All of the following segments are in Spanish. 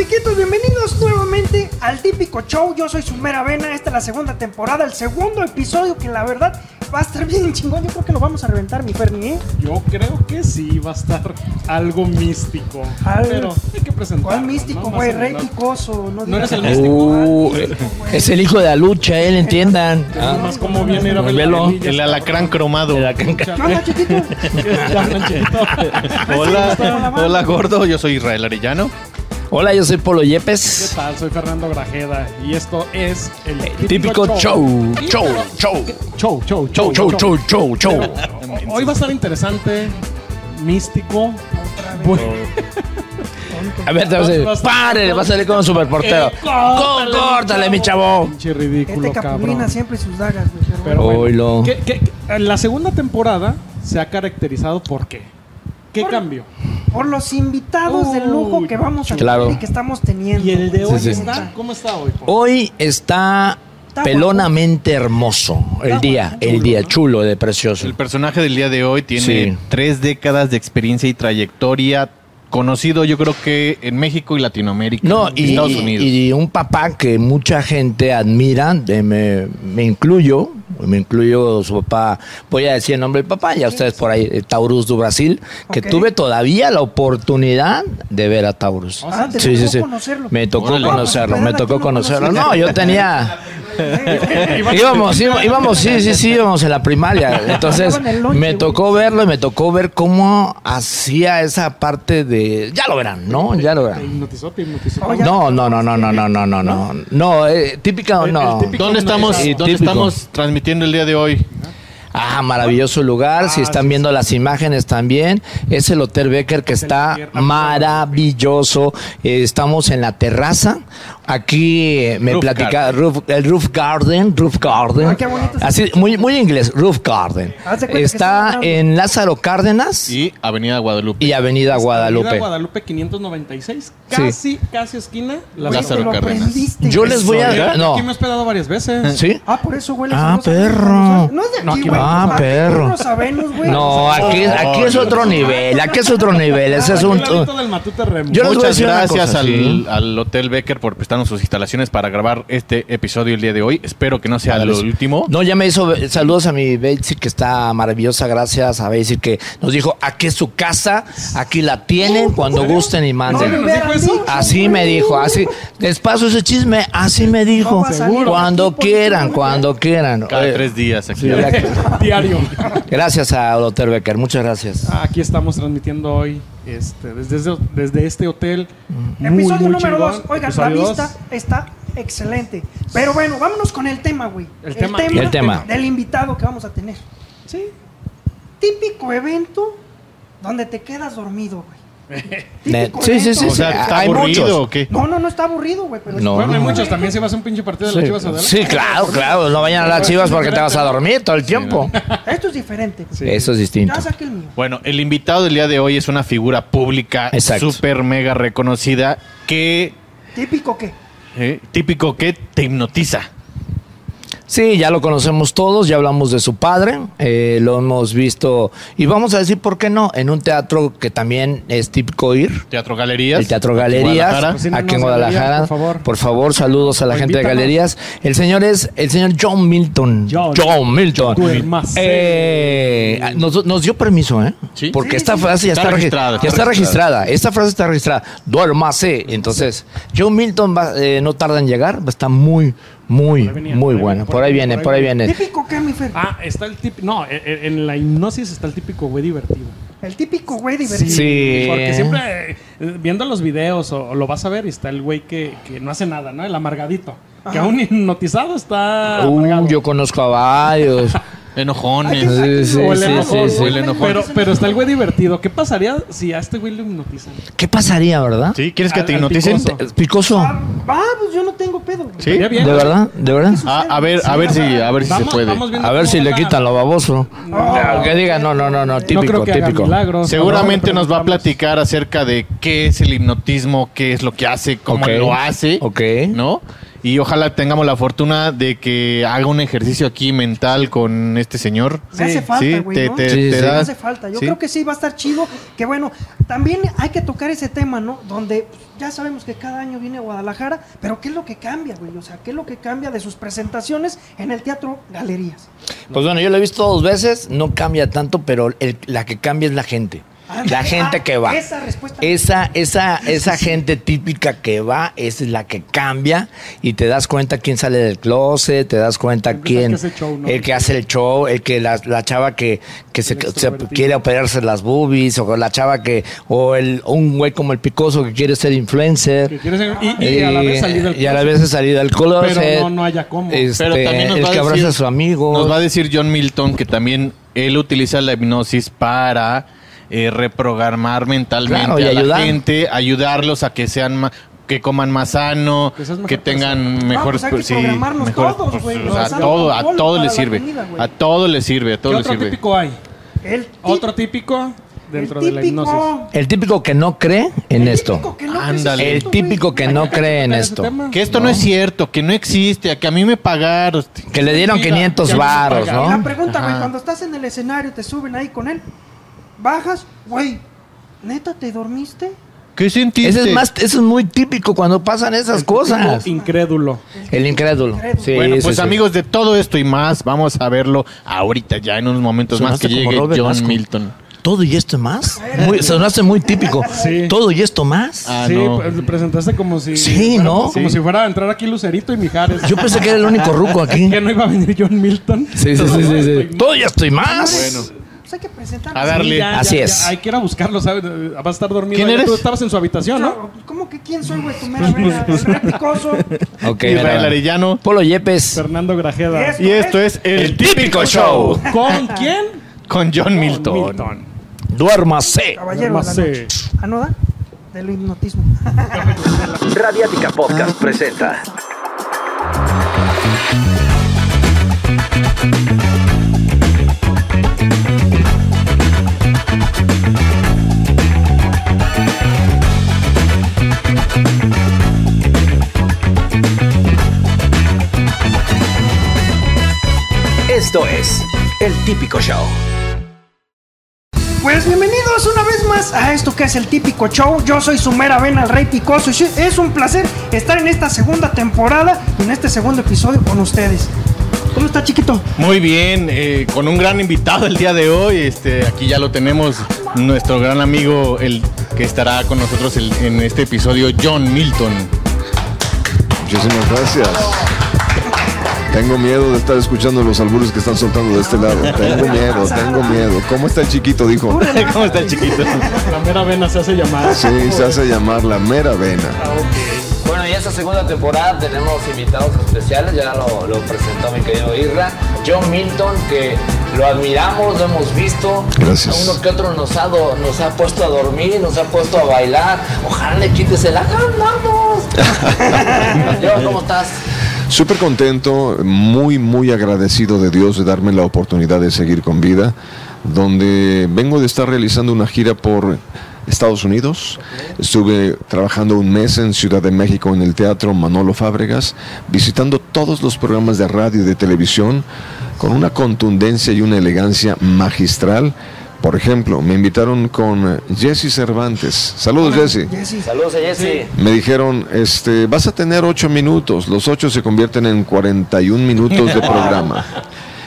chiquitos? Bienvenidos nuevamente al típico show. Yo soy su mera vena. Esta es la segunda temporada, el segundo episodio que la verdad va a estar bien chingón. Yo creo que lo vamos a reventar, mi Ferni, ¿eh? Yo creo que sí va a estar algo místico. Al- Pero hay que presentarlo. ¿Cuál místico, güey? Rey picoso. No, No eres el místico. Uh, es el hijo de la lucha, él, entiendan. Nada más como viene ir a ver Velo. las anillas, El alacrán cromado. ¿Qué hablan, chiquito? Hola, hola gordo, yo soy Israel Arellano. Hola, yo soy Polo ¿Qué Yepes. tal? Soy Fernando Grajeda y esto es el Típico show, show, show. Show, show, Show, show, show, show, show. Pero Hoy va a estar interesante, místico. Bueno, A ver, te vas a decir, pare, va a salir como un superportero. Eh, córtale, Có- Córtale, mi chavo. pinche ridículo, Este capulina cabrón. siempre sus dagas, güey. pero bueno. ¿qué- qué- qué- la segunda temporada se ha caracterizado por qué? ¿Qué Por- cambió? Por los invitados de lujo que vamos a claro. tener y que estamos teniendo. ¿Y el de hoy Sí, sí. está? ¿Cómo está hoy? Hoy está Está pelonamente hermoso el Está día, el día ¿no? chulo de precioso. El personaje del día de hoy tiene Sí. tres décadas de experiencia y trayectoria. Conocido, yo creo que en México y Latinoamérica. No, y Estados Unidos. y un papá que mucha gente admira, de- me, me incluyo, me incluyo su papá, voy a decir el nombre del papá, ya ustedes por ahí, eh, Taurus do Brasil, que tuve todavía la oportunidad de ver a Taurus. Ah, te Sí, sí, tocó sí. conocerlo. Me tocó Órale. conocerlo, No, me tocó conocerlo. No, yo tenía... íbamos, íbamos, sí, sí, sí, íbamos en la primaria. Entonces me tocó verlo y me tocó ver cómo hacía esa parte de... Ya lo verán, ¿no? Ya lo ¿Te verán. hipnotizó? ¿Te hipnotizó? Oh, ya. No, no, no, no, no, no, no, no, no. No, eh, típica, El- no. el típico- ¿Dónde estamos, Sí, ¿dónde típico. estamos transmitiendo el día de hoy? Ah, maravilloso lugar. si Ah, están viendo las imágenes también, es el Hotel Becker que está maravilloso. Eh, estamos en la terraza. Aquí eh, me Roof platica roof- el Roof Garden, Roof Garden. Ah, qué bonito está. Así, muy, muy inglés, Roof Garden. Está en Lázaro Cárdenas y, Y Avenida Guadalupe. Avenida Avenida Guadalupe. Guadalupe 596, Sí. casi, casi esquina. Lázaro Cárdenas. aprendiste. Yo les voy a- no. Aquí me he hospedado varias veces. ¿Sí? Ah, por eso huele Ah, perro. No es de aquí, güey. no. Ah, perro. no sabemos, güey. No, aquí, aquí es otro nivel. Aquí es otro nivel. Ese es un. Yo les voy a Muchas decir una gracias al, Hotel Becker por sus instalaciones para grabar este episodio el día de hoy. Espero que no sea lo último. No, ya me hizo saludos a mi Betsy que está maravillosa, gracias a Betsy que nos dijo, aquí es su casa, aquí la tienen cuando gusten y ¿En manden. serio nos dijo eso? Así me dijo, así, les paso ese chisme, así me dijo. Salir Cuando quieran, cuando quieran. Cada tres días aquí. sí, ya- Diario. gracias a Dr. Becker, muchas gracias. Aquí estamos transmitiendo hoy este, desde, desde este hotel. Muy, Episodio muy número chingón. 2. Oigan, la vista dos. está excelente. Pero bueno, vámonos con el tema, güey. El tema. El tema. del invitado que vamos a tener. Sí. Típico evento donde te quedas dormido, güey. Sí, sí, sí, O sea, ¿está hay aburrido muchos. o qué? No, no, no está aburrido, güey. Pero No. Bueno, hay muchos. También si vas a un pinche partido de las Sí, Chivas Adela. sí, claro, claro. No vayan a las chivas porque te vas a dormir todo el tiempo. Esto es diferente. Sí. Eso es distinto. Ya saqué el mío. Bueno, el invitado del día de hoy es una figura pública Exacto. súper mega reconocida que, Típico qué. eh, típico que te hipnotiza. Sí, ya lo conocemos todos, ya hablamos de su padre, eh, lo hemos visto y vamos a decir por qué no, en un teatro que también es típico ir, Teatro Galerías. el Teatro aquí en Galerías, Guadalajara. Patrocínanos, aquí en Guadalajara. por favor. saludos a la O gente de. Galerías. El señor es el señor John Milton. John. Milton. Eh, nos, nos dio permiso, ¿eh? Sí. Porque Sí, esta sí. frase ya Está está, regi- registrada, ya está está registrada. Esta frase está registrada. Duérmase. Entonces, John Milton va- eh, no tarda en llegar. Está muy, muy, venía, muy por ahí buena. viene, Por ahí viene, por ahí viene. Típico qué, mi Fer. Ah, está el típico. No, e- e- en la hipnosis está el típico güey divertido. El típico güey divertido. Sí. Porque siempre eh, viendo los videos o, o lo vas a ver y está el güey que, que no hace nada, ¿no? El amargadito. Que aún hipnotizado está. Uh, yo conozco a varios. Enojones. Sí, sí, O el sí, enojón, sí, o sí. el enojón. Pero, pero está el güey divertido. ¿Qué pasaría si a este güey lo hipnotizan? ¿Qué pasaría, verdad? ¿Sí? ¿Quieres que Al- te al hipnoticen? picoso. Picoso. Ah, va, pues yo no tengo pedo. ¿Sí? Estaría bien. ¿De verdad? ¿De verdad? Ah, a ver, a ver si, a ver si se Vamos- puede. vamos viendo A ver cómo si le quitan lo baboso. Que diga, no, no, no, no, no típico, creo que haga típico. milagros. Seguramente nos va a platicar acerca de qué es el hipnotismo, qué es lo que hace, cómo Ok. lo hace, Ok. ¿no? Y ojalá tengamos la fortuna de que haga un ejercicio aquí mental con este señor. Me hace falta, Sí, güey, te- ¿no? te- Sí, te sí. Me da- hace falta. Yo sí. creo que sí va a estar chido. Que bueno, también hay que tocar ese tema, ¿no? Donde ya sabemos que cada año viene a Guadalajara, pero ¿qué es lo que cambia, güey? O sea, ¿qué es lo que cambia de sus presentaciones en el teatro Galerías? Pues bueno, yo lo he visto dos veces, no cambia tanto, pero el- la que cambia es la gente. La ah, gente que va. esa respuesta. Esa, esa, esa gente típica que va es la que cambia y te das cuenta quién sale del closet, te das cuenta El que quién, hace show, ¿no? el que hace el show, el que la, la chava que, que se, quiere operarse las boobies, o la chava que, o el, un güey como el picoso que quiere ser influencer. Que quiere ser- y, y a la vez salir del y a la closet. vez salir del closet. Pero no, no haya cómo. Este, Pero también nos el va que abraza a su amigo. Nos va a decir John Milton que también él utiliza la hipnosis para eh, reprogramar mentalmente Claro, y a ayudar. la gente, ayudarlos a que sean ma- que coman más sano, Que tengan mejores pues sí, mejores- todos, pues, güey, o sea, a todo, a todo para le la sirve, comida, a todo le sirve, a ¿Qué todo le otro sirve. típico hay? El Otro típico dentro el de la hipnosis. El típico que no cree en el esto. no Ándale. El típico que no cree en esto. Que esto no. es cierto, que no existe, que a mí me pagaron. Que le dieron Mentira, 500 que a mí me varos. Y la ¿no? pregunta, güey, cuando estás en el escenario, te suben ahí con él, bajas, güey, ¿neta te dormiste? ¿Qué sentiste? Ese es más, eso es muy típico cuando pasan esas El cosas. Incrédulo. El incrédulo. Incrédulo. Sí, bueno, sí, pues sí. amigos, de todo esto y más, vamos a verlo ahorita ya en unos momentos más que como llegue Robert John Vasco. Milton. Todo y esto más. Muy, sonaste muy típico. Sí. Todo y esto más. Ah, sí, no. pues, presentaste como si. Sí, fuera- ¿no? Como Sí. si fuera a entrar aquí Lucerito y Mijares. Yo pensé que era el único ruco aquí. que no iba a venir John Milton. Sí, sí, sí, sí, sí. Todo y esto y más. Bueno. Pues hay que presentar. A darle. ya, Así ya, es. ya, hay que ir a buscarlo, ¿sabes? Va a estar dormido. ¿Quién eres? Tú estabas en su habitación, ¿no? Claro, ¿Cómo que quién soy, güey? Tu mera el. Ok, Israel. Arellano. Polo Yepes. Fernando Grajeda. Y esto es el, típico show ¿Con quién? con John Milton. Milton. Duérmase. Caballero de la Duérmase. noche. ¿Ah? Del hipnotismo. Radiática Podcast presenta Típico Show. Pues bienvenidos una vez más a esto que es el típico show. Yo soy su mera vena, el rey picoso. y Es un placer estar en esta segunda temporada y en este segundo episodio con ustedes. ¿Cómo está, chiquito? Muy bien, eh, con un gran invitado el día de hoy. Este, aquí ya lo tenemos, nuestro gran amigo, el que estará con nosotros el- en este episodio, John Milton. Muchísimas gracias. Tengo miedo de estar escuchando los albures que están soltando de este lado. Tengo miedo, tengo miedo. ¿Cómo está el chiquito? Dijo. ¿Cómo está el chiquito? La mera vena se hace llamar. Sí, se hace llamar la mera vena. Bueno, y esta segunda temporada tenemos invitados especiales, ya lo, lo presentó mi querido Irra, John Milton, que lo admiramos, lo hemos visto. Gracias. A uno que otro nos ha, do- nos ha puesto a dormir, nos ha puesto a bailar. Ojalá le quites el ¡Ah, vamos! John, ¿cómo estás? Súper contento, muy, muy agradecido de Dios de darme la oportunidad de seguir con vida, donde vengo de estar realizando una gira por Estados Unidos. Estuve trabajando un mes en Ciudad de México en el Teatro Manolo Fábregas, visitando todos los programas de radio y de televisión con una contundencia y una elegancia magistral. Por ejemplo, me invitaron con Jesse Cervantes. Saludos, Jesse. Jessy. Saludos a Jesse. Me dijeron, este, vas a tener ocho minutos. Los ocho se convierten en 41 minutos de programa.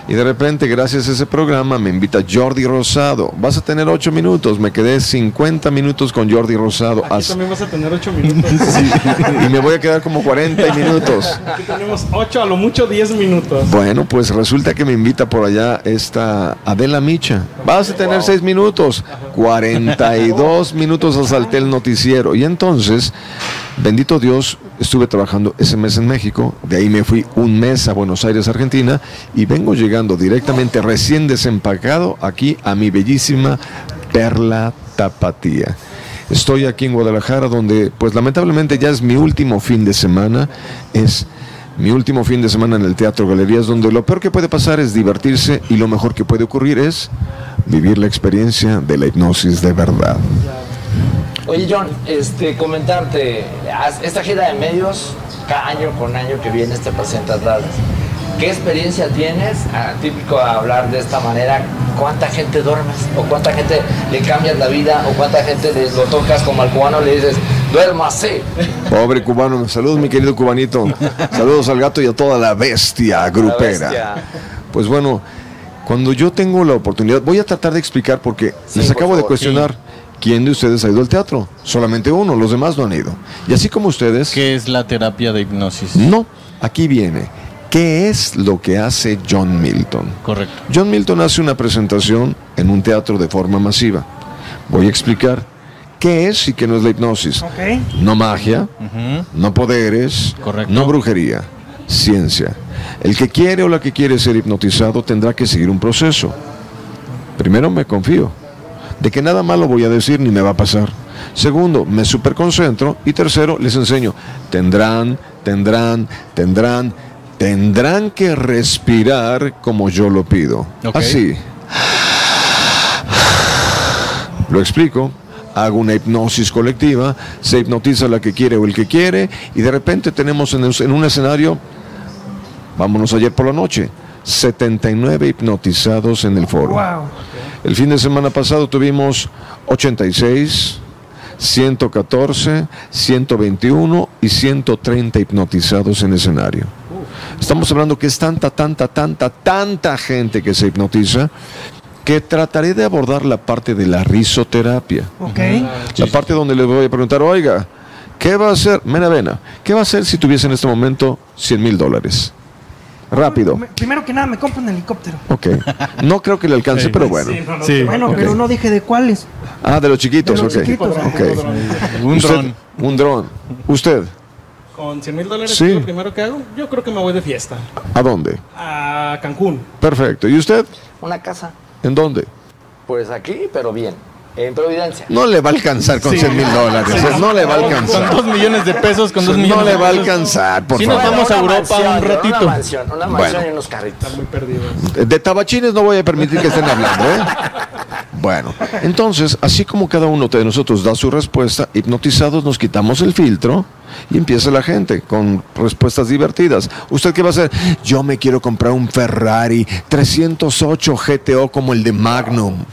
Y de repente, gracias a ese programa, me invita Jordi Rosado. Vas a tener ocho minutos. Me quedé 50 minutos con Jordi Rosado. Aquí As- también vas a tener 8 minutos. y me voy a quedar como 40 minutos. Aquí tenemos 8, a lo mucho 10 minutos. Bueno, pues resulta que me invita por allá esta Adela Micha. Vas a tener seis minutos. 42 minutos asalté el noticiero. Y entonces, bendito Dios, estuve trabajando ese mes en México. De ahí me fui un mes a Buenos Aires, Argentina. Y vengo llegando directamente, recién desempacado, aquí a mi bellísima Perla Tapatía. Estoy aquí en Guadalajara donde, pues lamentablemente ya es mi último fin de semana. Es mi último fin de semana en el Teatro Galerías, donde lo peor que puede pasar es divertirse y lo mejor que puede ocurrir es vivir la experiencia de la hipnosis de verdad. Oye, John, este, comentarte, esta gira de medios cada año con año que vienes te presentas las... ¿Qué experiencia tienes? Ah, típico hablar de esta manera. ¿Cuánta gente duermes? ¿O cuánta gente le cambias la vida? ¿O cuánta gente le, lo tocas como al cubano le dices, duérmase? Pobre cubano, saludos mi querido cubanito. Saludos al gato y a toda la bestia grupera. bestia. Pues bueno, cuando yo tengo la oportunidad, voy a tratar de explicar porque Sí, les por acabo de cuestionar. ¿Quién de ustedes ha ido al teatro? Solamente uno, los demás no han ido. Y así como ustedes, ¿Qué es la terapia de hipnosis? no, aquí viene. ¿Qué es lo que hace John Milton? Correcto. John Milton hace una presentación en un teatro de forma masiva. Voy a explicar qué es y qué no es la hipnosis. Ok. No magia, no poderes, Correcto. no brujería, ciencia. El que quiere o la que quiere ser hipnotizado tendrá que seguir un proceso. Primero me confío de que nada malo voy a decir ni me va a pasar. Segundo, me superconcentro. Y tercero, les enseño. Tendrán, tendrán, tendrán, tendrán que respirar como yo lo pido. Así. Lo explico. Hago una hipnosis colectiva, se hipnotiza la que quiere o el que quiere, y de repente tenemos en, el- en un escenario, vámonos ayer por la noche, 79 hipnotizados en el foro. Wow. El fin de semana pasado tuvimos 86, 114, 121 y 130 hipnotizados en escenario. Estamos hablando que es tanta, tanta, tanta, tanta gente que se hipnotiza que trataré de abordar la parte de la risoterapia. Ok. La parte donde les voy a preguntar, oiga, ¿qué va a hacer? Mena Vena, ¿qué va a hacer si tuviese en este momento 100 mil dólares? Rápido. Me- Primero que nada, me compro un helicóptero. Ok. No creo que le alcance, pero bueno. Sí, no, no, Sí. Bueno, Ok. pero no dije de cuáles. Ah, de los chiquitos, De los ok. chiquitos, Ok. Un Usted- dron. Un dron. ¿Usted? Con 100 mil dólares, Sí. ¿qué es lo primero que hago? Yo creo que me voy de fiesta. ¿A dónde? A Cancún. Perfecto. ¿Y usted? Una casa. ¿En dónde? Pues aquí, pero bien. En Providencia. No le va a alcanzar con 100 mil dólares. No le va a Con alcanzar. dos millones de pesos, con dos millones No le va a alcanzar, por Sí nos vamos a Europa un ratito. Una mansión, una mansión Bueno. y unos carritos. Muy perdidos. De tabachines no voy a permitir que estén hablando, ¿eh? Bueno, entonces, así como cada uno de nosotros da su respuesta, hipnotizados nos quitamos el filtro y empieza la gente con respuestas divertidas. ¿Usted qué va a hacer? Yo me quiero comprar un Ferrari 308 GTO como el de Magnum.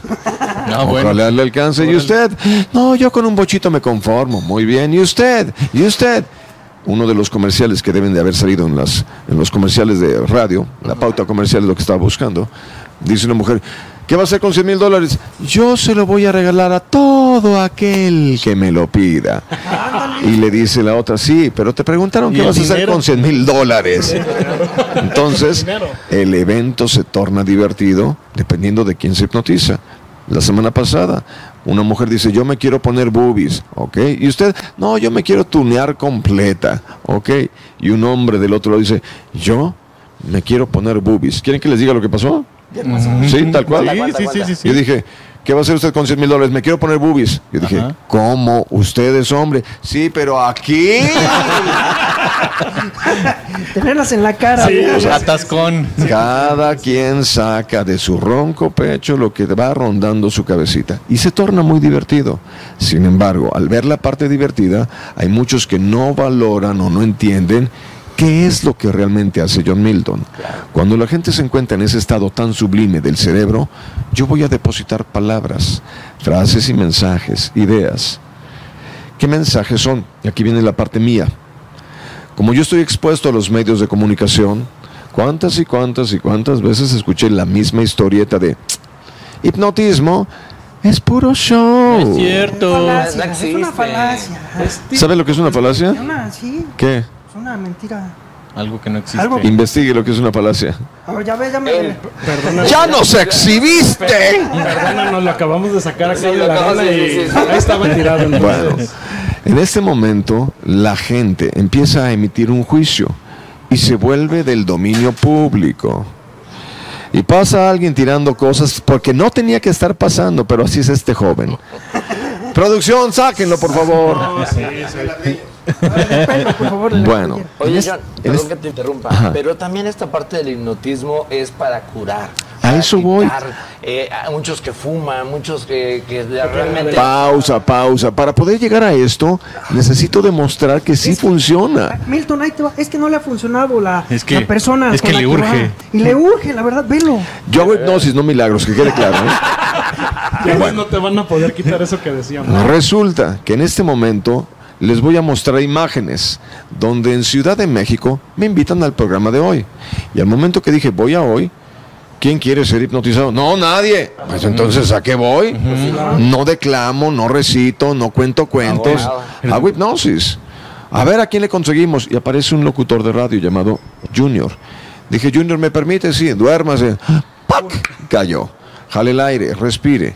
Bueno. Ojalá le alcance. ¿Y usted? No, yo con un bochito me conformo. Muy bien. ¿Y usted? ¿Y usted? Uno de los comerciales que deben de haber salido en, las, en los comerciales de radio, la pauta comercial es lo que estaba buscando, dice una mujer, ¿qué va a hacer con 100 mil dólares? Yo se lo voy a regalar a todo aquel que me lo pida. Y le dice la otra, sí, pero te preguntaron ¿Y qué vas a hacer con 100 mil dólares. Entonces, el evento se torna divertido dependiendo de quién se hipnotiza. La semana pasada, una mujer dice, yo me quiero poner boobies, ¿ok? Y usted, no, yo me quiero tunear completa, ¿ok? Y un hombre del otro lado dice, yo me quiero poner boobies. ¿Quieren que les diga lo que pasó? Sí, tal cual. Sí, sí, sí, sí. Yo dije, ¿qué va a hacer usted con 100 mil dólares? Me quiero poner boobies. Yo dije, Ajá. ¿cómo? Usted es hombre. Sí, pero aquí. Tenerlas en la cara. Sí, o sea, Atascón. Cada quien saca de su ronco pecho lo que va rondando su cabecita y se torna muy divertido. Sin embargo, al ver la parte divertida, hay muchos que no valoran o no entienden qué es lo que realmente hace John Milton. Cuando la gente se encuentra en ese estado tan sublime del cerebro, yo voy a depositar palabras, frases y mensajes, ideas. ¿Qué mensajes son? Y aquí viene la parte mía. Como yo estoy expuesto a los medios de comunicación, ¿cuántas y cuántas y cuántas veces escuché la misma historieta de hipnotismo? Es puro show. Es cierto. Falacia, es una falacia. ¿Sabe lo que es una Es falacia? una, sí, ¿Qué? Es una mentira. Algo que no existe. Algo- Investigue lo que es una falacia. A ver, ya ves, ya me... Perdona, ¡Ya nos exhibiste! perdónanos, lo acabamos de sacar acá Sí, de lo la acabas arena de- y sí, sí, sí. ahí estaba tirado. Bueno, en este momento la gente empieza a emitir un juicio y se vuelve del dominio público. Y pasa alguien tirando cosas porque no tenía que estar pasando, pero así es este joven. Producción, sáquenlo, por favor. No, sí, sí. Despega, por favor, Bueno. Oye, John, perdón es- que te interrumpa, Ajá. pero también esta parte del hipnotismo es para curar. A eso voy. eh, hay muchos que fuman, muchos que, que realmente... Pausa, pausa. Para poder llegar a esto, necesito demostrar que sí Es que- funciona. Milton, ahí te va. Es que no le ha funcionado la, Es que- la persona. es que le urge. va. Y le urge, la verdad, velo. Yo hago hipnosis, no milagros, que quede claro. ¿eh? Ya Bueno. no te van a poder quitar eso que decíamos. Resulta que en este momento les voy a mostrar imágenes donde en Ciudad de México me invitan al programa de hoy. Y al momento que dije voy a hoy, ¿quién quiere ser hipnotizado? No, nadie. Pues entonces, ¿a qué voy? No declamo, no recito, no cuento cuentos. Hago hipnosis. A ver a quién le conseguimos. Y aparece un locutor de radio llamado Junior. Dije, Junior, ¿me permite? Sí, duérmase. ¡Pac! Cayó. Jale el aire, respire.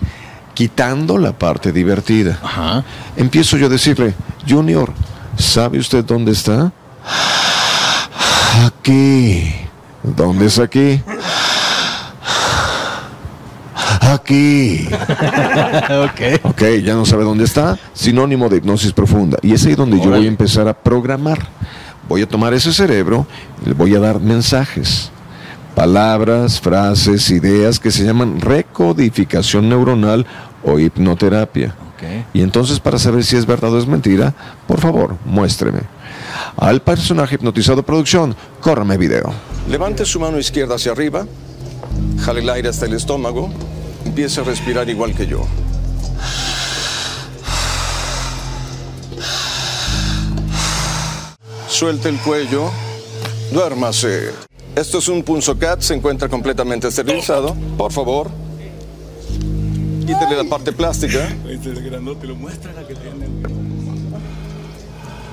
Quitando la parte divertida. Ajá. Empiezo yo a decirle, Junior, ¿sabe usted dónde está? Aquí. ¿Dónde es aquí? Aquí. ok. Ok, ya no sabe dónde está. Sinónimo de hipnosis profunda. Y es ahí donde yo voy a empezar a programar. Voy a tomar ese cerebro le voy a dar mensajes. Palabras, frases, ideas que se llaman recodificación neuronal o hipnoterapia. Y entonces para saber si es verdad o es mentira, por favor, muéstreme. Al personaje hipnotizado producción, córrame video. Levante su mano izquierda hacia arriba, jale el aire hasta el estómago, empiece a respirar igual que yo. Suelte el cuello, duérmase. Esto es un punzocat, se encuentra completamente esterilizado. Por favor, quítele la parte plástica.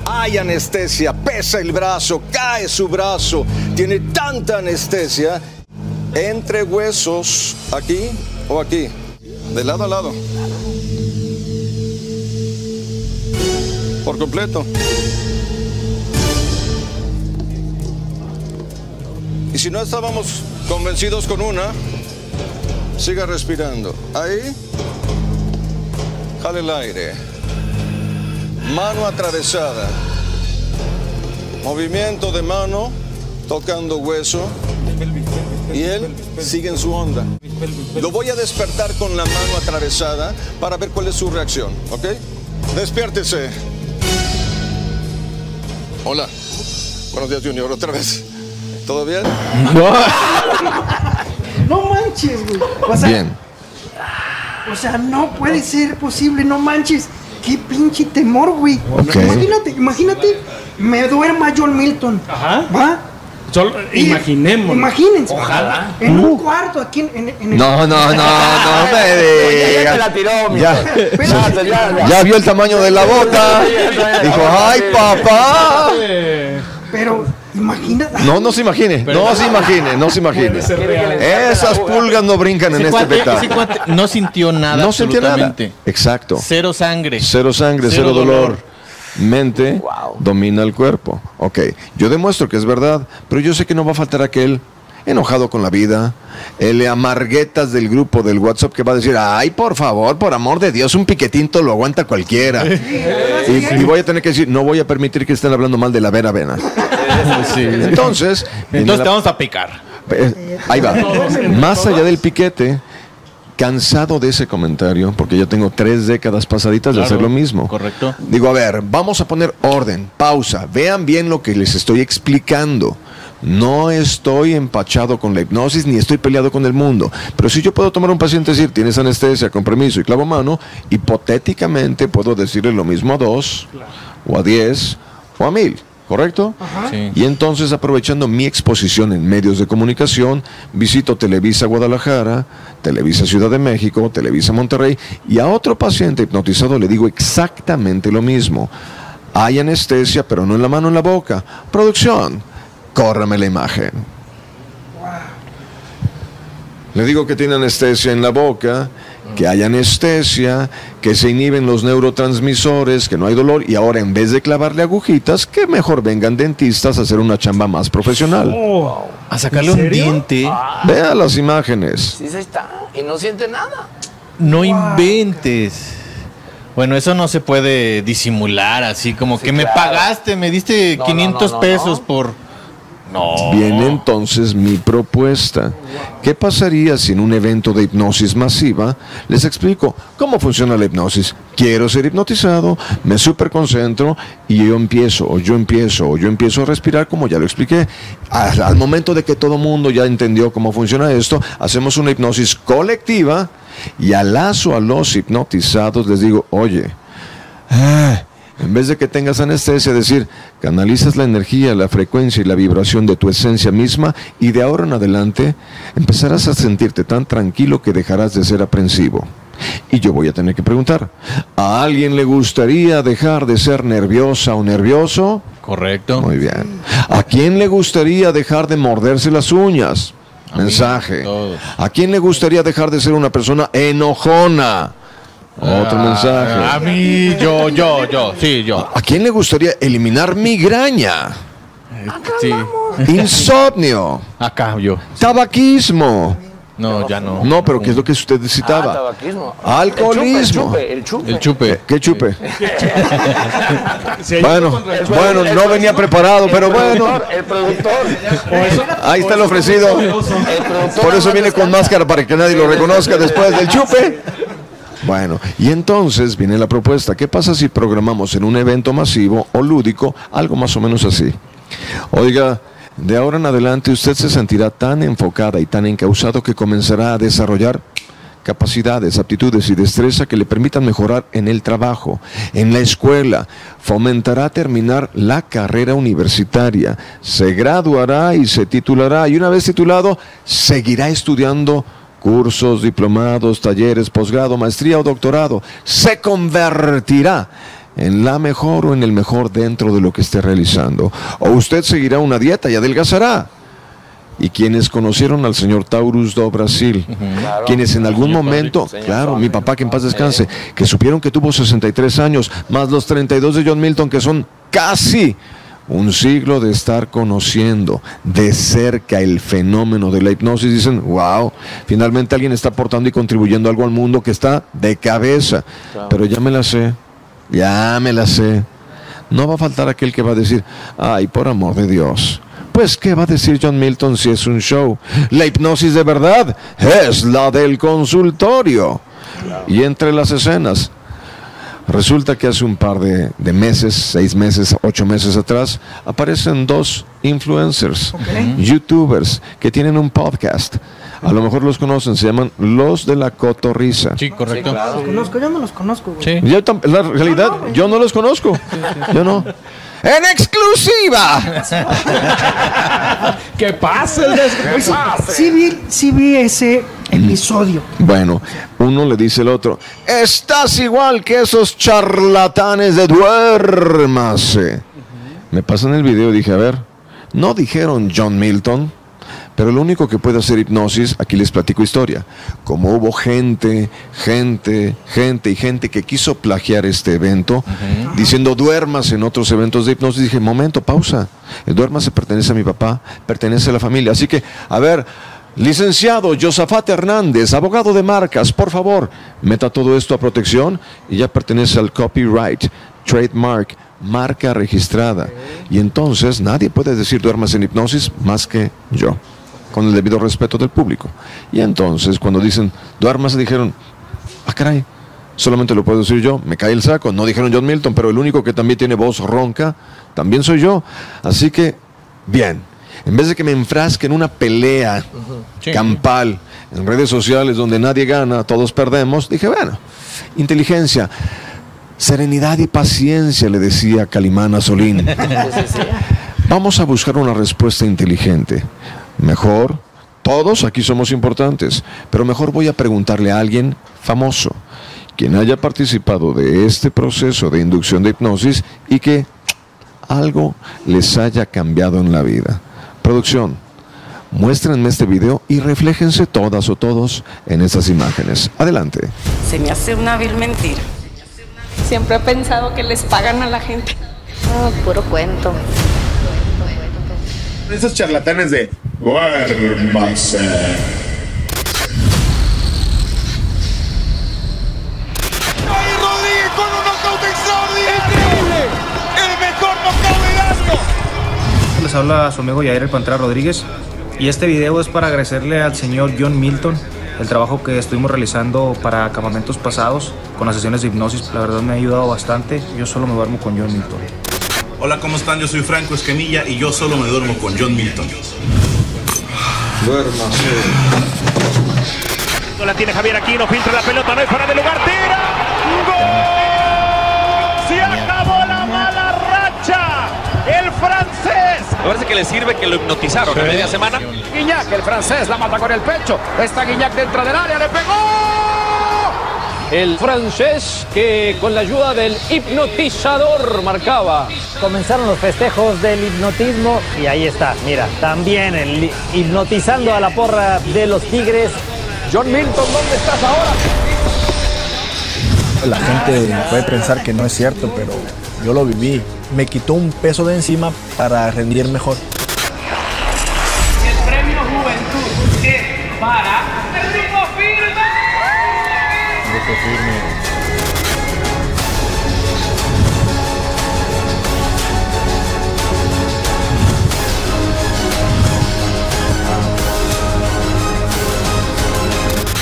Hay anestesia, pesa el brazo, cae su brazo, tiene tanta anestesia entre huesos, aquí o aquí, de lado a lado. Por completo. Y si no estábamos convencidos con una, siga respirando. Ahí, jale el aire. Mano atravesada. Movimiento de mano tocando hueso. Y él sigue en su onda. Lo voy a despertar con la mano atravesada para ver cuál es su reacción, ¿ok? Despiértese. Hola. Buenos días, Junior, otra vez. ¿Todo bien? No manches, güey. O sea, Bien. o sea, no puede ser posible, no manches. Qué pinche temor, güey. Imagínate, imagínate, me duerma John Milton. Ajá. ¿Va? Solo imaginemos. Imagínense. Ojalá. En un cuarto aquí en, en- en el. No, no, no, no me Oye, ya digas. la tiró, mi Ya. Ya, ya, ya. Ya vio el tamaño de la boca. Dijo, ay, papá. Pero, imagínate. No, no se imagine, no se imagine, no se imagine. Esas pulgas no brincan en Ese este cuate no sintió nada. No sentía nada. absolutamente. Exacto. Cero sangre. Cero sangre, cero, dolor. Mente Wow. domina el cuerpo. Ok, yo demuestro que es verdad, pero yo sé que no va a faltar aquel enojado con la vida, el amarguetas del grupo del WhatsApp que va a decir, ay, por favor, por amor de Dios, un piquetinto lo aguanta cualquiera. y, y voy a tener que decir, no voy a permitir que estén hablando mal de la Vera Vena. Sí. Entonces, Entonces la- te vamos a picar. eh, ahí va. Más allá del piquete, cansado de ese comentario, porque yo tengo tres décadas pasaditas de hacer lo mismo. correcto. Digo, a ver, vamos a poner orden, pausa, vean bien lo que les estoy explicando. No estoy empachado con la hipnosis ni estoy peleado con el mundo. Pero si yo puedo tomar a un paciente y decir, tienes anestesia, con permiso y clavo mano, hipotéticamente puedo decirle lo mismo a dos, o a diez, o a mil. ¿Correcto? Sí. Y entonces, aprovechando mi exposición en medios de comunicación, visito Televisa Guadalajara, Televisa Ciudad de México, Televisa Monterrey, y a otro paciente hipnotizado le digo exactamente lo mismo. Hay anestesia, pero no en la mano, en la boca. Producción, córrame la imagen. Le digo que tiene anestesia en la boca, que hay anestesia, que se inhiben los neurotransmisores, que no hay dolor, y ahora en vez de clavarle agujitas, que mejor vengan dentistas a hacer una chamba más profesional. Oh, A sacarle un diente. Vea las imágenes. Sí, sí está. Y no siente nada. No inventes. Bueno, eso no se puede disimular así como Sí, que me pagaste, me diste No, no, 500 no, no, pesos no. Viene entonces mi propuesta. ¿Qué pasaría si en un evento de hipnosis masiva les explico cómo funciona la hipnosis? Quiero ser hipnotizado, me superconcentro y yo empiezo, o yo empiezo, o yo empiezo a respirar como ya lo expliqué. Al, al momento de que todo mundo ya entendió cómo funciona esto, hacemos una hipnosis colectiva y alazo a los hipnotizados les digo, oye, ah, en vez de que tengas anestesia, decir, canalizas la energía, la frecuencia y la vibración de tu esencia misma y de ahora en adelante empezarás a sentirte tan tranquilo que dejarás de ser aprensivo. Y yo voy a tener que preguntar, ¿a alguien le gustaría dejar de ser nerviosa o nervioso? Correcto. Muy bien. ¿A quién le gustaría dejar de morderse las uñas? A Mensaje. todos. ¿A quién le gustaría dejar de ser una persona enojona? Otro Ah, mensaje. A mí, yo, yo, yo, sí, yo. ¿A quién le gustaría eliminar migraña? Sí. Insomnio, Acá, yo. tabaquismo. No, ya no. No, pero ¿qué es lo que usted Ah, citaba? tabaquismo. Alcoholismo. El chupe, El chupe. ¿Qué chupe? Si hay Bueno, bueno, no venía preparado, pero bueno. El productor. Ahí está el ofrecido. El. Por eso viene con máscara para que nadie lo reconozca después del chupe. Bueno, y entonces viene la propuesta. ¿Qué pasa si programamos en un evento masivo o lúdico algo más o menos así? Oiga, de ahora en adelante usted se sentirá tan enfocada y tan encausado que comenzará a desarrollar capacidades, aptitudes y destreza que le permitan mejorar en el trabajo, en la escuela, fomentará terminar la carrera universitaria, se graduará y se titulará y una vez titulado seguirá estudiando cursos, diplomados, talleres, posgrado, maestría o doctorado, se convertirá en la mejor o en el mejor dentro de lo que esté realizando. O usted seguirá una dieta y adelgazará. Y quienes conocieron al señor Taurus do Brasil, quienes en algún momento, claro, mi papá que en paz descanse, que supieron que tuvo 63 años, más los 32 de John Milton, que son casi un siglo de estar conociendo de cerca el fenómeno de la hipnosis, dicen, wow, finalmente alguien está aportando y contribuyendo algo al mundo que está de cabeza. Pero ya me la sé, ya me la sé. No va a faltar aquel que va a decir, ay, por amor de Dios. Pues, ¿qué va a decir John Milton si es un show? La hipnosis de verdad es la del consultorio. Y entre las escenas, resulta que hace un par de, de meses, seis meses, ocho meses atrás, aparecen dos influencers, youtubers, que tienen un podcast. A lo mejor los conocen, se llaman Los de la Cotorrisa. Sí, correcto. Los conozco, yo no los conozco, güey. Sí. Yo la realidad, yo no los conozco. Yo no. ¡En exclusiva! ¿Qué pasa? el Pues sí, vi, sí vi ese episodio. Bueno, uno le dice al otro, estás igual que esos charlatanes de duérmase. Me pasan el video y dije, a ver, no dijeron John Milton, pero lo único que puede hacer hipnosis, aquí les platico historia. Como hubo gente, gente, gente y gente que quiso plagiar este evento, diciendo duermas en otros eventos de hipnosis, dije, momento, pausa. El duermas pertenece a mi papá, pertenece a la familia. Así que, a ver, licenciado Josafat Hernández, abogado de marcas, por favor, meta todo esto a protección y ya pertenece al copyright, trademark, marca registrada. Y entonces nadie puede decir duermas en hipnosis más que yo con el debido respeto del público. Y entonces, cuando dicen, duermas, dijeron, ah, caray, solamente lo puedo decir yo, me cae el saco. No dijeron John Milton, pero el único que también tiene voz ronca, también soy yo. Así que, bien, en vez de que me enfrasque en una pelea Sí. campal en redes sociales donde nadie gana, todos perdemos, dije, bueno, inteligencia. Serenidad y paciencia, le decía Calimán a Solín. Vamos a buscar una respuesta inteligente. Mejor, todos aquí somos importantes, pero mejor voy a preguntarle a alguien famoso, quien haya participado de este proceso de inducción de hipnosis y que algo les haya cambiado en la vida. Producción, muéstrenme este video y refléjense todas o todos en estas imágenes. Adelante. Se me hace una vil mentira. Siempre he pensado que les pagan a la gente. puro cuento. Esos charlatanes de duérmase. Rodríguez con un knockout extraordinario. El mejor knockout del año. Las les habla su amigo Yair el Pantera Rodríguez y este video es para agradecerle al señor John Milton el trabajo que estuvimos realizando para campamentos pasados con las sesiones de hipnosis. La verdad me ha ayudado bastante. Yo solo me duermo con John Milton. Hola, ¿cómo están? Yo soy Franco Escamilla y yo solo me duermo con John Milton. No la tiene Javier Aquino, filtra la pelota, no hay fuera de lugar, tira. ¡Gol! ¡Se acabó la mala racha! ¡El francés! Me parece que le sirve que lo hipnotizaron en media semana. Guiñac, el francés, la mata con el pecho. Está Guiñac dentro del área, le pegó. El francés que con la ayuda del hipnotizador marcaba. Comenzaron los festejos del hipnotismo y ahí está, mira, también el hipnotizando a la porra de los Tigres. John Milton, ¿dónde estás ahora? La gente puede pensar que no es cierto, pero yo lo viví. Me quitó un peso de encima para rendir mejor.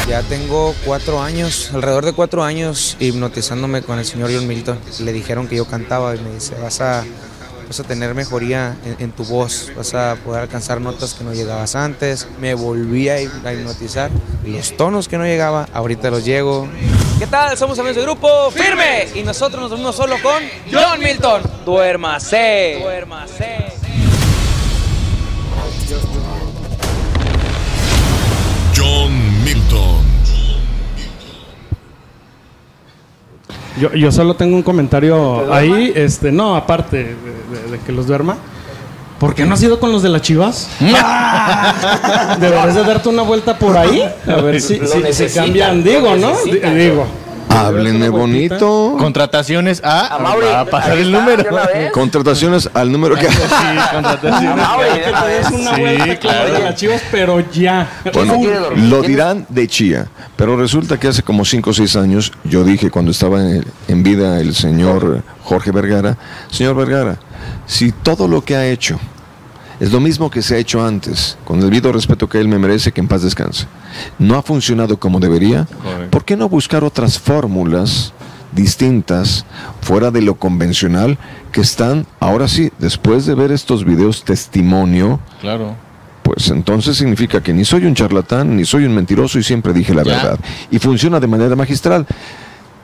Ya tengo cuatro años, alrededor de cuatro años, hipnotizándome con el señor John Milton. Le dijeron que yo cantaba y me dice, vas a, vas a tener mejoría en, tu voz, vas a poder alcanzar notas que no llegabas antes. Me volví a, hip- a hipnotizar. Los tonos que no llegaba, ahorita los llego. ¿Qué tal? Somos amigos del grupo Firme y nosotros nos dormimos solo con John Milton. Duérmase. Duérmase. Yo, yo solo tengo un comentario ahí, este, no, aparte de, de- de que los duerma. ¿Por qué no has ido con los de las chivas? Deberías de darte una vuelta por ahí. A ver si, si- si cambian. Digo, ¿no? Digo. Háblenme bonito. Contrataciones a. Mauri, va a pasar ahí el número. Contrataciones al número que. contrataciones. Que te des una con los de las chivas, pero ya. Bueno, lo dirán de chía, pero resulta que hace como 5 o 6 años yo dije cuando estaba en, en vida el señor Jorge Vergara, señor Vergara, si todo lo que ha hecho es lo mismo que se ha hecho antes, con el debido respeto que él me merece, que en paz descanse, no ha funcionado como debería, ¿por qué no buscar otras fórmulas distintas, fuera de lo convencional, que están, ahora sí, después de ver estos videos testimonio, Claro. pues entonces significa que ni soy un charlatán, ni soy un mentiroso y siempre dije la Ya. verdad. Y funciona de manera magistral.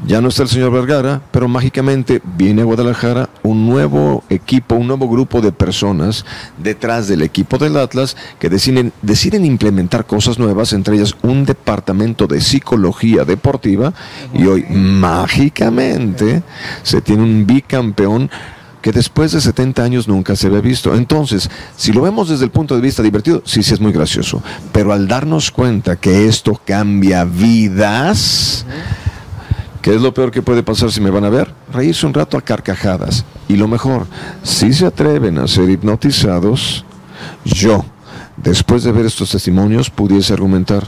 Ya no está el señor Vergara, pero mágicamente viene a Guadalajara un nuevo equipo, un nuevo grupo de personas detrás del equipo del Atlas que deciden, deciden implementar cosas nuevas, entre ellas un departamento de psicología deportiva y hoy mágicamente se tiene un bicampeón que después de 70 años nunca se había visto. Entonces, si lo vemos desde el punto de vista divertido, sí, sí es muy gracioso. Pero al darnos cuenta que esto cambia vidas, ¿qué es lo peor que puede pasar si me van a ver? Reírse un rato a carcajadas. Y lo mejor, si se atreven a ser hipnotizados, yo, después de ver estos testimonios, pudiese argumentar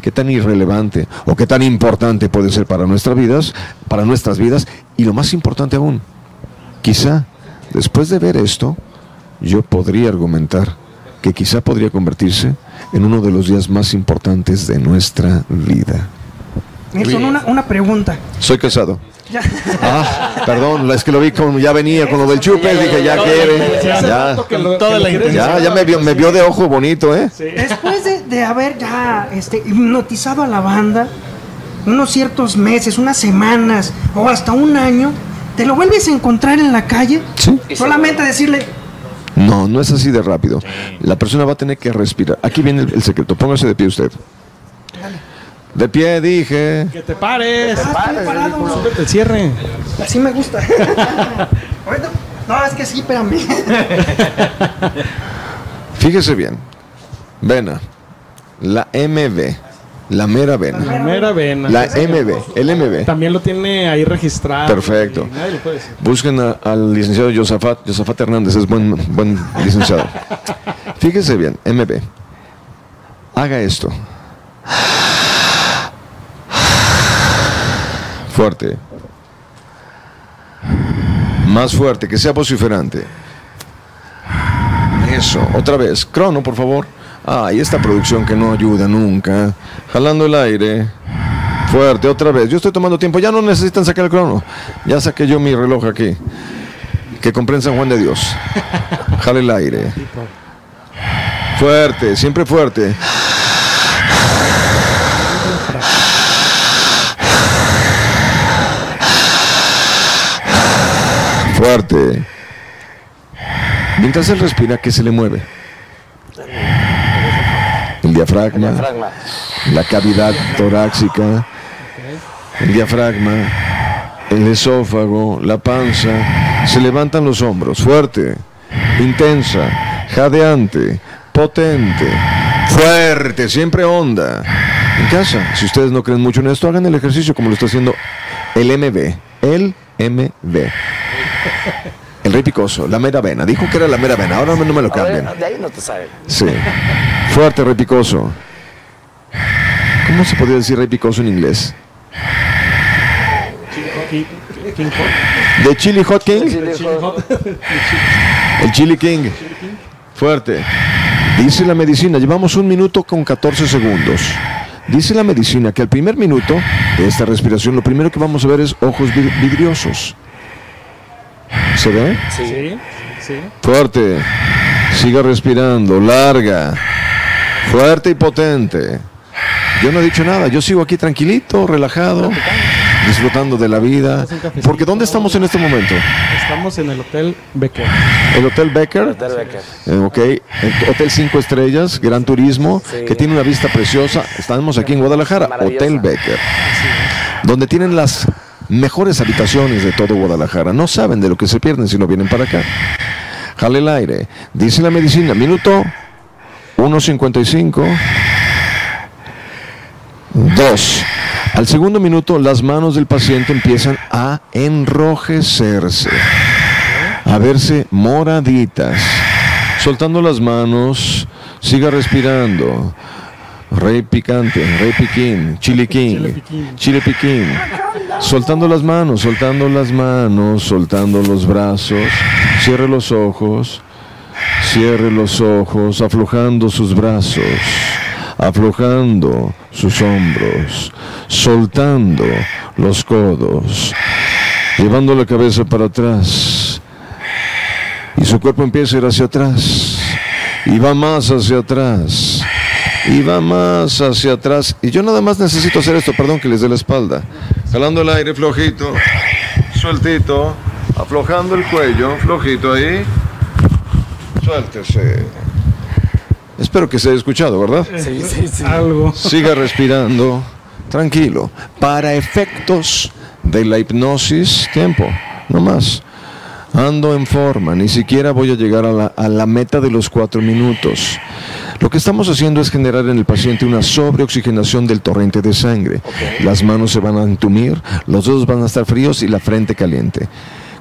qué tan irrelevante o qué tan importante puede ser para nuestras vidas, para nuestras vidas, y lo más importante aún, Quizá, después de ver esto, yo podría argumentar que quizá podría convertirse en uno de los días más importantes de nuestra vida. Nilsson, una, una pregunta. Soy casado. Ya. Ah, perdón, es que lo vi como ya venía con lo del chupe, dije ya quiere. Ya, ya, ya me vio, me vio de ojo bonito, ¿eh? Después de, de haber ya este, hipnotizado a la banda, unos ciertos meses, unas semanas o hasta un año, ¿te lo vuelves a encontrar en la calle? Sí. Solamente decirle, No, no es así de rápido. La persona va a tener que respirar. Aquí viene el, el secreto. Póngase de pie usted. De pie, dije. Que te pares. Ah, estoy parado. Súbete el cierre. así me gusta. No, es que sí, espérame. Fíjese bien. Vena. La MB. La mera vena. La mera vena. La MB. El MB. También lo tiene ahí registrado. Perfecto. nadie lo puede decir. Busquen a- al licenciado Josafat. Josafat Hernández es buen, buen licenciado. Fíjese bien. MB. Haga esto. Fuerte. Más fuerte, que sea vociferante. Eso, otra vez. Crono, por favor. Ay, esta producción que no ayuda nunca. Jalando el aire. Fuerte, otra vez. Yo estoy tomando tiempo. Ya no necesitan sacar el crono. Ya saqué yo mi reloj aquí. Que compré en San Juan de Dios. Jale el aire. Fuerte, siempre fuerte. Fuerte. Mientras él respira, ¿qué se le mueve? El diafragma, la cavidad torácica, el diafragma, el esófago, la panza. Se levantan los hombros. Fuerte, intensa, jadeante, potente, fuerte, siempre honda. En casa, si ustedes no creen mucho en esto, hagan el ejercicio como lo está haciendo el MB. El MB. El rey picoso, la mera vena. Dijo que era la mera vena, ahora no me lo cambien. De ahí no te sabe. Sí. Fuerte, rey picoso. ¿Cómo se podría decir rey picoso en inglés? ¿De Chili Hot King? El Chili King. Fuerte. Dice la medicina, llevamos un minuto con 14 segundos. Dice la medicina que al primer minuto de esta respiración, lo primero que vamos a ver es ojos vid- vidriosos. ¿Se ve? Sí. Sí. Fuerte. Siga respirando. Larga. Fuerte y potente. Yo no he dicho nada. Yo sigo aquí tranquilito, relajado, disfrutando de la vida. Porque ¿dónde estamos en este momento? Estamos en el Hotel Becker. El Hotel Becker. Hotel Becker. Eh, ok, el Hotel 5 Estrellas, Gran Turismo, que tiene una vista preciosa. Estamos aquí en Guadalajara. Hotel Becker, donde tienen las mejores habitaciones de todo Guadalajara. No saben de lo que se pierden si no vienen para acá. Jale el aire. Dice la medicina, minuto 1.55. Dos. Al segundo minuto, las manos del paciente empiezan a enrojecerse, a verse moraditas. Soltando las manos, siga respirando. Rey picante, rey piquín, chile king, chile piquín. Soltando las manos, soltando las manos, soltando los brazos. Cierre los ojos, cierre los ojos, aflojando sus brazos, aflojando sus hombros, soltando los codos, llevando la cabeza para atrás. Y su cuerpo empieza a ir hacia atrás. Y va más hacia atrás. Y va más hacia atrás. Y yo nada más necesito hacer esto, perdón que les dé la espalda. Jalando el aire flojito, sueltito, aflojando el cuello, flojito ahí. Suéltese. Espero que se haya escuchado, ¿verdad? Sí, sí, sí. Algo. Siga respirando, tranquilo. Para efectos de la hipnosis, tiempo, no más. Ando en forma, ni siquiera voy a llegar a la, a la meta de los cuatro minutos. Lo que estamos haciendo es generar en el paciente una sobreoxigenación del torrente de sangre. Las manos se van a entumir, los dedos van a estar fríos y la frente caliente.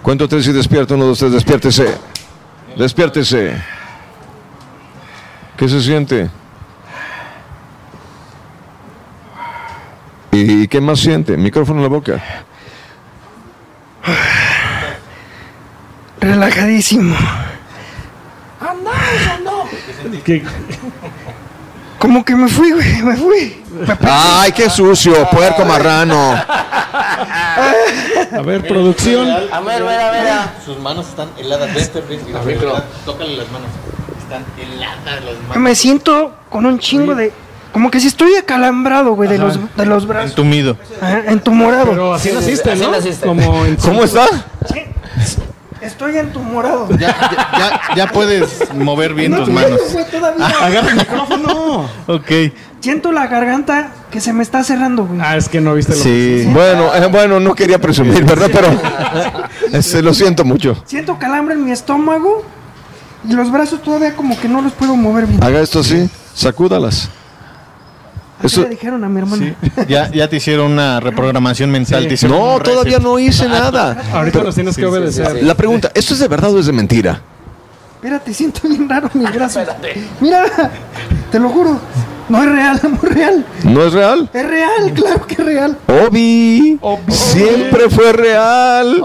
Cuento tres y despierto, uno, dos, tres, despiértese. Despiértese. ¿Qué se siente? ¿Y qué más siente? Micrófono en la boca. Relajadísimo. ¿Qué? Como que me fui, güey, me fui. ¡Ay, qué sucio! Puerco marrano. A ver, producción. A ver, a ver, a ver. Sus manos están heladas. Ve este Rick, A ver, pero- Tócale las manos. Están heladas las manos. Me siento con un chingo de. Como que si estoy acalambrado, güey, de los, de los brazos. Entumido. Ajá, entumorado. Pero así naciste, así ¿no? naciste. Como en ¿Cómo está? Estoy entumorado. Ya, ya, ya, ya puedes mover bien No, tus no, manos. todavía. Agarra el micrófono. Ok. Siento la garganta que se me está cerrando, güey. Ah, es que no viste lo Sí, bueno, eh, bueno, no quería presumir, ¿verdad? Pero se lo siento mucho. Siento calambre en mi estómago y los brazos todavía como que no los puedo mover bien. Haga esto así, sacúdalas. Eso, le dijeron a mi hermano. Ya, ya te hicieron una reprogramación mental. Sí. te no, todavía no hice nada. Ahorita nos tienes que obedecer. La pregunta, ¿esto es de verdad o es de mentira? Espérate, siento bien raro mis brazos. Mira, te lo juro. No es real, muy real. ¿No es real? Es real, claro que es real. Obi. Siempre fue real.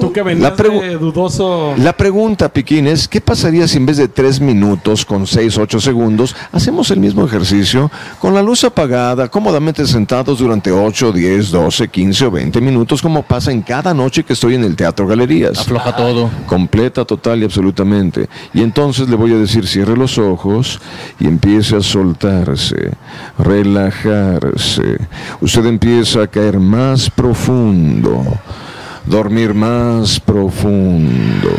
Tú que La, venías pregu- de dudoso. la pregunta, Piquín, es ¿qué pasaría si en vez de tres minutos con seis, ocho segundos hacemos el mismo ejercicio con la luz apagada, cómodamente sentados durante 8, 10, 12, 15 o 20 minutos, como pasa en cada noche que estoy en el Teatro Galerías? Afloja todo. Completa, total y absolutamente. Y entonces le voy a decir, cierre los ojos y empiece a soltarse, relajarse. Usted empieza a caer más profundo, dormir más profundo.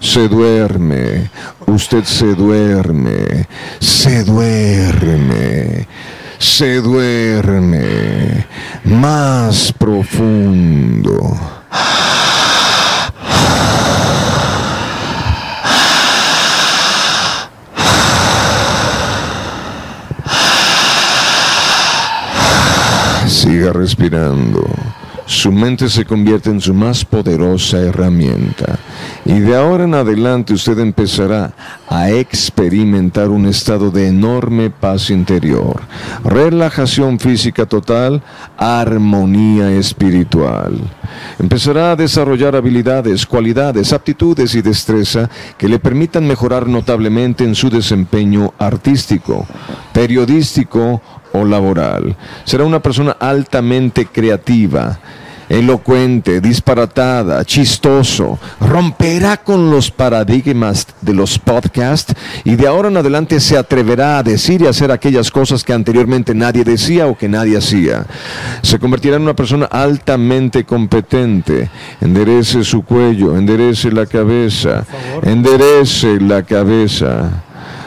Se duerme, usted se duerme, se duerme. Se duerme más profundo. Siga respirando. Su mente se convierte en su más poderosa herramienta. Y de ahora en adelante usted empezará a experimentar un estado de enorme paz interior, relajación física total, armonía espiritual. Empezará a desarrollar habilidades, cualidades, aptitudes y destreza que le permitan mejorar notablemente en su desempeño artístico, periodístico o laboral. Será una persona altamente creativa, elocuente, disparatada, chistoso. Romperá con los paradigmas de los podcasts y de ahora en adelante se atreverá a decir y hacer aquellas cosas que anteriormente nadie decía o que nadie hacía. Se convertirá en una persona altamente competente. Enderece su cuello, enderece la cabeza, enderece la cabeza.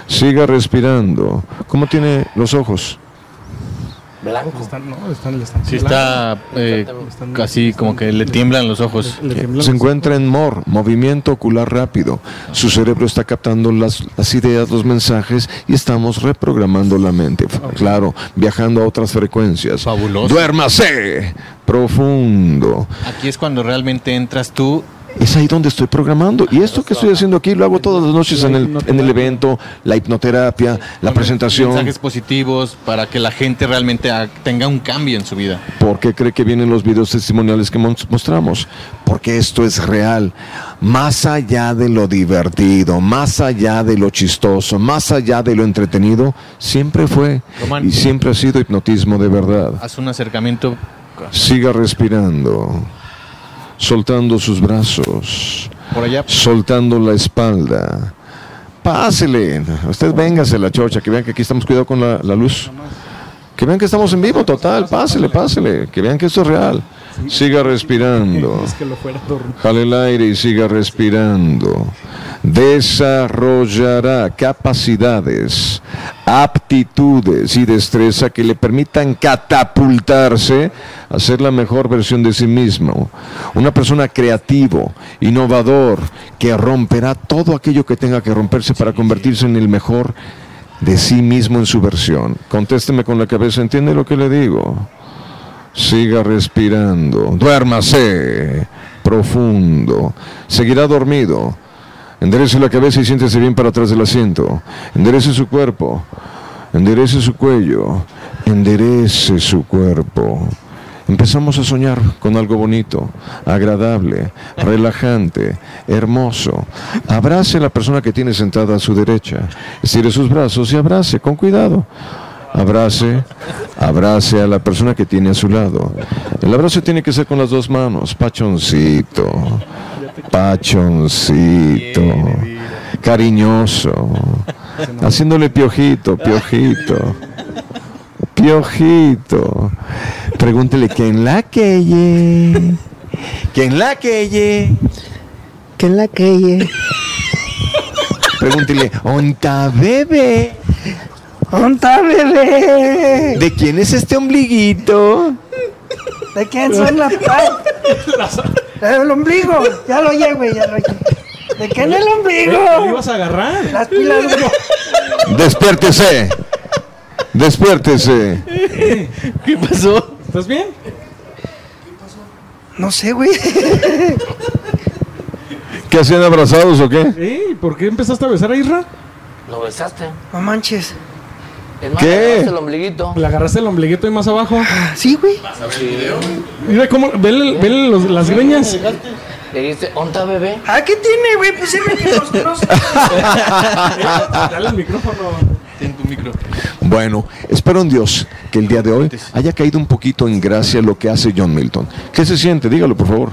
Siga respirando. ¿Cómo tiene los ojos? Blanco. Están, no, están, están Sí está eh, casi como que le tiemblan los ojos. Se encuentra en MOR, movimiento ocular rápido. Su cerebro está captando las, las ideas, los mensajes y estamos reprogramando la mente. Claro, viajando a otras frecuencias. Fabuloso. Duérmase profundo. Aquí es cuando realmente entras tú. Es ahí donde estoy programando. Y esto que estoy haciendo aquí lo hago todas las noches en el, en el evento, la hipnoterapia, la presentación. Mensajes positivos para que la gente realmente tenga un cambio en su vida. ¿Por qué cree que vienen los videos testimoniales que mos- mostramos? Porque esto es real. Más allá de lo divertido, más allá de lo chistoso, más allá de lo entretenido, siempre fue Román. y siempre ha sido hipnotismo de verdad. Haz un acercamiento. Siga respirando, soltando sus brazos, Por allá. soltando la espalda. Pásele, usted véngase la chocha, que vean que aquí estamos cuidado con la, la luz. Que vean que estamos en vivo, total, pásele, pásele, que vean que esto es real. Siga respirando. Jale el aire y siga respirando. Desarrollará capacidades, aptitudes y destreza que le permitan catapultarse a ser la mejor versión de sí mismo. Una persona creativo, innovador, que romperá todo aquello que tenga que romperse para convertirse en el mejor de sí mismo en su versión. Contésteme con la cabeza, ¿entiende lo que le digo? Siga respirando. Duérmase profundo. Seguirá dormido. Enderece la cabeza y siéntese bien para atrás del asiento. Enderece su cuerpo. Enderece su cuello. Enderece su cuerpo. Empezamos a soñar con algo bonito, agradable, relajante, hermoso. Abrace a la persona que tiene sentada a su derecha. Estire sus brazos y abrace con cuidado. Abrace, abrace a la persona que tiene a su lado. El abrazo tiene que ser con las dos manos, pachoncito, pachoncito, cariñoso, haciéndole piojito, piojito, piojito. Pregúntele que en la calle, que en la calle, que en la calle. Pregúntele, onta bebé. ¡Onta, bebé! ¿De quién es este ombliguito? ¿De quién son las El ombligo. Ya lo oye, güey, ya lo oye. ¿De quién es el ombligo? ¿Lo ibas a agarrar? Las pilas, güey. Despiértese. Despiértese. ¿Qué pasó? ¿Estás bien? No sé, güey. ¿Qué hacían abrazados o qué? Ey, ¿por qué empezaste a besar a Isra? ¿Lo besaste? No manches. Es más, ¿Qué? le agarraste el ombliguito. Le agarraste el ombliguito y más abajo. Sí, güey. Mira cómo. Vele, vele los- las greñas. Le dijiste, ¿onta bebé? ¿Ah, qué tiene, güey? Pues es que los conozco. Dale el micrófono. En tu micro. Bueno, espero en Dios que el día de hoy haya caído un poquito en gracia lo que hace John Milton. ¿Qué se siente? Dígalo, por favor.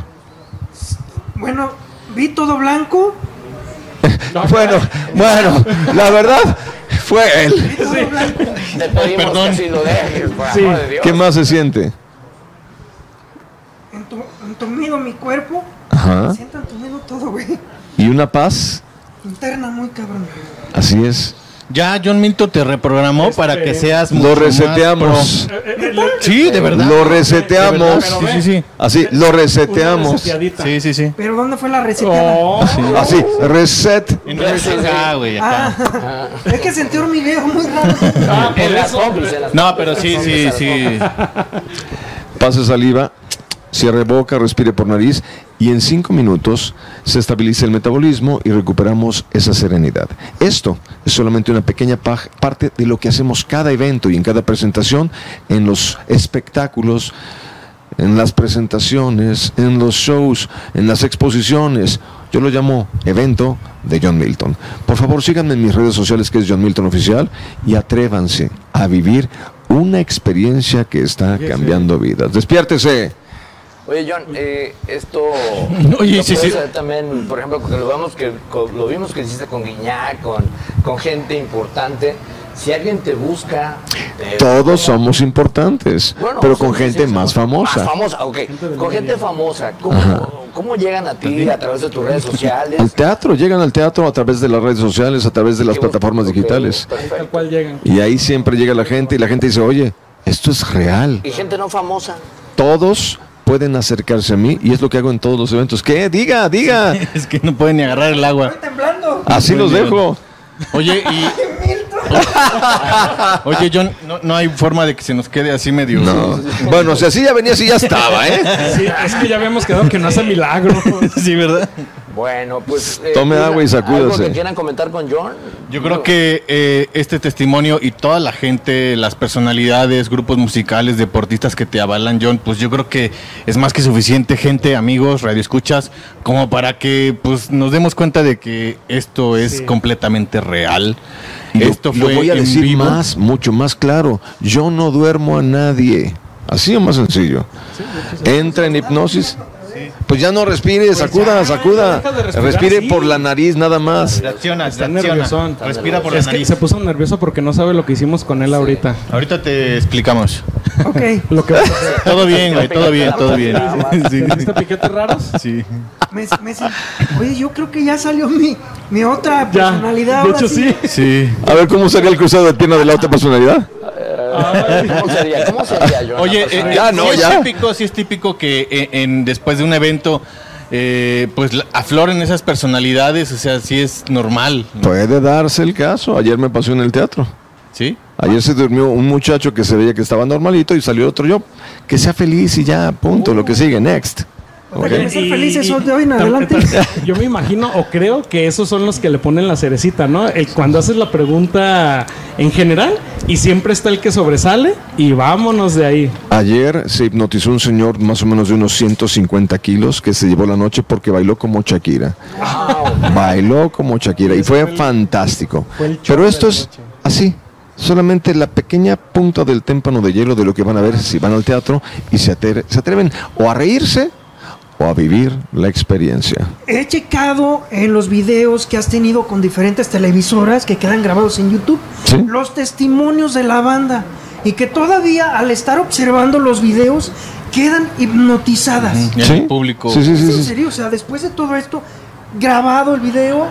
Bueno, vi todo blanco. Bueno, bueno, la verdad fue él. Todo blanco. Te pedimos Perdón. que así lo dejes, por Sí. Dios. ¿Qué más se siente? Entu- Entumido mi cuerpo. Ajá. Me siento entumido todo, güey. ¿Y una paz? Interna muy cabrón. Así es. Ya John Milton te reprogramó para que seas Lo mucho más reseteamos. pro. Sí, de verdad. Lo reseteamos. Sí, sí, sí. Así, lo reseteamos. Sí, sí, sí. Pero ¿dónde fue la receta? Oh. Así, reset. En ah, güey, acá. Ah, es que sentí hormigueo muy raro. Ah, por En las eso. No, pero sí, sí, sí. Pase saliva, cierre boca, respire por nariz y en cinco minutos se estabiliza el metabolismo y recuperamos esa serenidad. Esto es solamente una pequeña parte de lo que hacemos cada evento y en cada presentación, en los espectáculos, en las presentaciones, en los shows, en las exposiciones. Yo lo llamo evento de John Milton. Por favor, síganme en mis redes sociales que es John Milton Oficial y atrévanse a vivir una experiencia que está cambiando vidas. Despiértese. Oye, John, eh, esto. Oye, sí, sí. también, por ejemplo, que lo, vemos que, con- lo vimos que hiciste con Guiñac, con, con gente importante. Si alguien te busca. eh, Todos ¿cómo? somos importantes, Bueno, pero con gente más famosa. Más famosa, ok. Con gente famosa. ¿Cómo, cómo llegan a ti a través de tus redes sociales? Al teatro, llegan al teatro a través de las redes sociales, a través de las plataformas digitales. Tal Perfecto. cual llegan. Y ahí siempre llega la gente y la gente dice, oye, esto es real. Y gente no famosa. Todos pueden acercarse a mí y es lo que hago en todos los eventos. ¿Qué? Diga, diga. Es que no pueden ni agarrar el agua. Estoy temblando. Así los dejo. Oye, y. Oye, John, no, no hay forma de que se nos quede así medio. No. Bueno, si así ya venía, así ya estaba, ¿eh? Sí, es que ya habíamos quedado que no hace milagro. Sí, ¿verdad? Bueno, pues. eh, Tome agua y sacúdase. ¿Algo que quieran comentar con John? Yo creo que eh, este testimonio y toda la gente, las personalidades, grupos musicales, deportistas que te avalan, John, pues yo creo que es más que suficiente gente, amigos, radioescuchas, como para que pues nos demos cuenta de que esto es completamente real. Y lo- esto lo fue voy a en decir vivo. más, mucho más claro. Yo no duermo a nadie. Así o más sencillo. Entra en hipnosis. Pues ya no respire, sacuda, sacuda. de respirar Respire así. por la nariz nada más. Reacciona, Está reacciona. nerviosón. Respira por la Es que nariz. se puso nervioso porque no sabe lo que hicimos con él ahorita. Ahorita te explicamos. Ok. Lo que Todo bien, güey, todo bien, todo bien. Sí. ¿Viste piquetes raros? Sí. Me, Oye, yo creo que ya salió mi, mi otra Ya. personalidad. De hecho, sí. Sí. A ver cómo sería el cruzado de pierna de la otra personalidad. ¿Cómo sería? ¿Cómo sería, John? Oye, la eh? Ya, no, sí es típico, sí es típico que eh, en, después de un evento, eh, pues afloren esas personalidades, o sea, sí es normal, ¿no? Puede darse el caso. Ayer me pasó en el teatro. ¿sí? Ayer se durmió un muchacho que se veía que estaba normalito y salió otro yo. Que sea feliz y ya, punto. Lo que sigue, next. ¿Ok? Déjenme ser felices hoy de hoy en adelante. Yo me imagino o creo que esos son los que le ponen la cerecita, ¿no? El, cuando haces la pregunta en general y siempre está el que sobresale y vámonos de ahí. Ayer se hipnotizó un señor más o menos de unos 150 kilos que se llevó la noche porque bailó como Shakira. Bailó como Shakira y fue fantástico. fue el show Pero esto es así, solamente la pequeña punta del témpano de hielo de lo que van a ver si van al teatro y se, atre- se atreven o a reírse o a vivir la experiencia. He checado en los videos que has tenido con diferentes televisoras que quedan grabados en YouTube Sí. los testimonios de la banda y que todavía al estar observando los videos quedan hipnotizadas. El ¿Sí? público. Sí, sí, sí, ¿Es en serio? O sea, después de todo esto, grabado el video,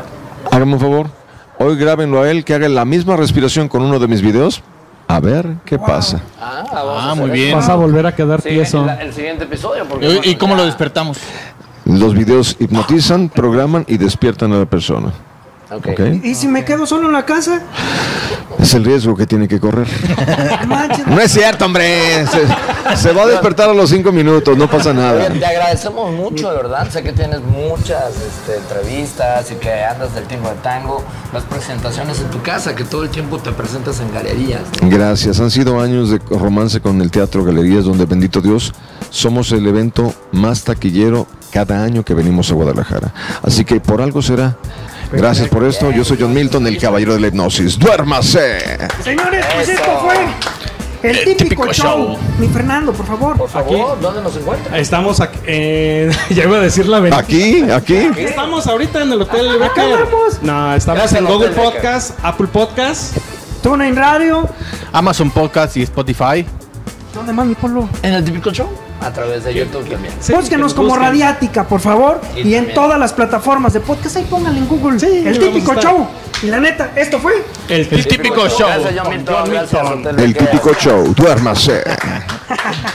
Háganme un favor, hoy grábenlo a él que haga la misma respiración con uno de mis videos. A ver qué pasa. Ah, Ah, muy bien. Vas a volver a quedar Sí, tieso. el siguiente episodio. Porque, ¿Y, cómo ya- lo despertamos? Los videos hipnotizan, programan y despiertan a la persona. ¿Y si me quedo solo en la casa? Es el riesgo que tiene que correr. No es cierto, hombre. Se, se va a despertar a los cinco minutos, no pasa nada. Oye, te agradecemos mucho, de verdad. Sé que tienes muchas este, entrevistas y que andas del tiempo de tango, las presentaciones en tu casa, que todo el tiempo te presentas en galerías. Gracias. Han sido años de romance con el Teatro Galerías, donde bendito Dios, somos el evento más taquillero cada año que venimos a Guadalajara. Así que por algo será. Gracias por esto. Yo soy John Milton, el caballero de la hipnosis. ¡Duérmase! Señores, pues esto fue el, El típico, típico show. show. Mi Fernando, por favor. Por favor, ¿dónde nos encuentras? Estamos aquí. eh, ya iba a decir la verdad. Aquí, aquí. Estamos ahorita en el Hotel Acá Becker. vamos. No, estamos Gracias en Google Hotel Becker. Podcast, Apple Podcast. TuneIn Radio. Amazon Podcast y Spotify. ¿Dónde más, mi pueblo? ¿En el típico show? A través de YouTube también. Búsquenos como busquen. Radiática, por favor. Y Y, en todas las plataformas de podcast. Ahí pónganle en Google. el típico show. Y la neta, esto fue. El El típico show. Gracias, John Milton. Gracias, Hotel El típico show. Duérmase.